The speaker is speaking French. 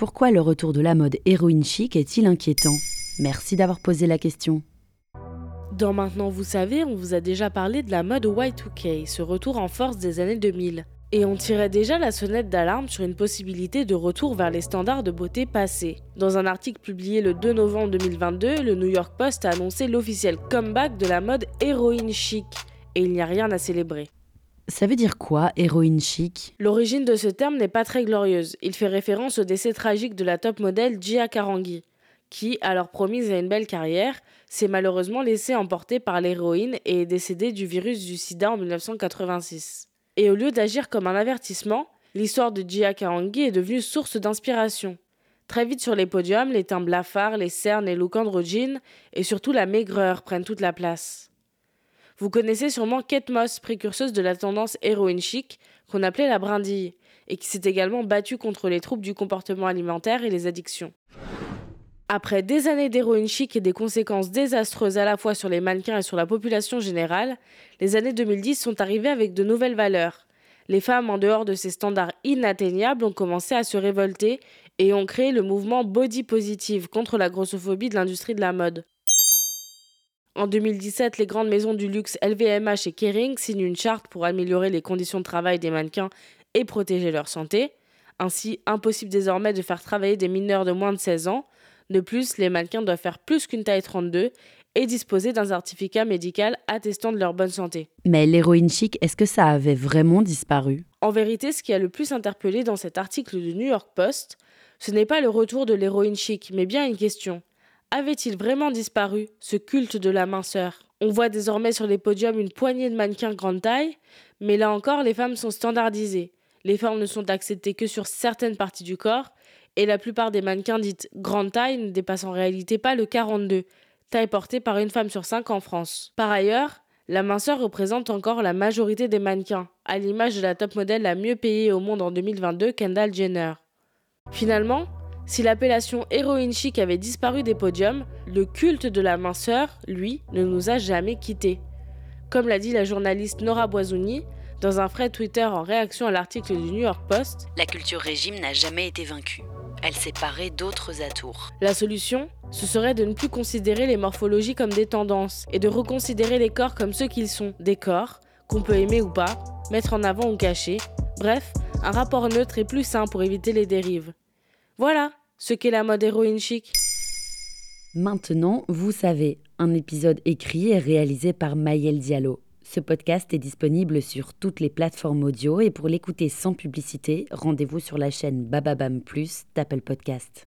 Pourquoi le retour de la mode héroïne chic est-il inquiétant? Merci d'avoir posé la question. Dans Maintenant vous savez, on vous a déjà parlé de la mode Y2K, ce retour en force des années 2000. Et on tirait déjà la sonnette d'alarme sur une possibilité de retour vers les standards de beauté passés. Dans un article publié le 2 novembre 2022, le New York Post a annoncé l'officiel comeback de la mode héroïne chic. Et il n'y a rien à célébrer. Ça veut dire quoi, héroïne chic? L'origine de ce terme n'est pas très glorieuse. Il fait référence au décès tragique de la top modèle Gia Karangi, qui, alors promise à une belle carrière, s'est malheureusement laissée emporter par l'héroïne et est décédée du virus du sida en 1986. Et au lieu d'agir comme un avertissement, l'histoire de Gia Karangi est devenue source d'inspiration. Très vite sur les podiums, les teints blafards, les cernes, looks androgynes et surtout la maigreur prennent toute la place. Vous connaissez sûrement Kate Moss, précurseuse de la tendance héroïne chic, qu'on appelait la brindille, et qui s'est également battue contre les troubles du comportement alimentaire et les addictions. Après des années d'héroïne chic et des conséquences désastreuses à la fois sur les mannequins et sur la population générale, les années 2010 sont arrivées avec de nouvelles valeurs. Les femmes, en dehors de ces standards inatteignables, ont commencé à se révolter et ont créé le mouvement Body Positive contre la grossophobie de l'industrie de la mode. En 2017, les grandes maisons du luxe LVMH et Kering signent une charte pour améliorer les conditions de travail des mannequins et protéger leur santé. Ainsi, impossible désormais de faire travailler des mineurs de moins de 16 ans. De plus, les mannequins doivent faire plus qu'une taille 32 et disposer d'un certificat médical attestant de leur bonne santé. Mais l'héroïne chic, est-ce que ça avait vraiment disparu? En vérité, ce qui a le plus interpellé dans cet article du New York Post, ce n'est pas le retour de l'héroïne chic, mais bien une question. Avait-il vraiment disparu, ce culte de la minceur? On voit désormais sur les podiums une poignée de mannequins grande taille, mais là encore, les femmes sont standardisées. Les formes ne sont acceptées que sur certaines parties du corps, et la plupart des mannequins dites grande taille ne dépassent en réalité pas le 42, taille portée par une femme sur cinq en France. Par ailleurs, la minceur représente encore la majorité des mannequins, à l'image de la top modèle la mieux payée au monde en 2022, Kendall Jenner. Finalement, si l'appellation héroïne chic avait disparu des podiums, le culte de la minceur, lui, ne nous a jamais quittés. Comme l'a dit la journaliste Nora Boisouni, dans un thread Twitter en réaction à l'article du New York Post, La culture régime n'a jamais été vaincue. Elle s'est parée d'autres atours. La solution, ce serait de ne plus considérer les morphologies comme des tendances et de reconsidérer les corps comme ceux qu'ils sont, des corps, qu'on peut aimer ou pas, mettre en avant ou cacher. Bref, un rapport neutre et plus sain pour éviter les dérives. Voilà, ce qu'est la mode héroïne chic. Maintenant, vous savez, un épisode écrit et réalisé par Maël Diallo. Ce podcast est disponible sur toutes les plateformes audio et pour l'écouter sans publicité, rendez-vous sur la chaîne Bababam Plus d'Apple Podcast.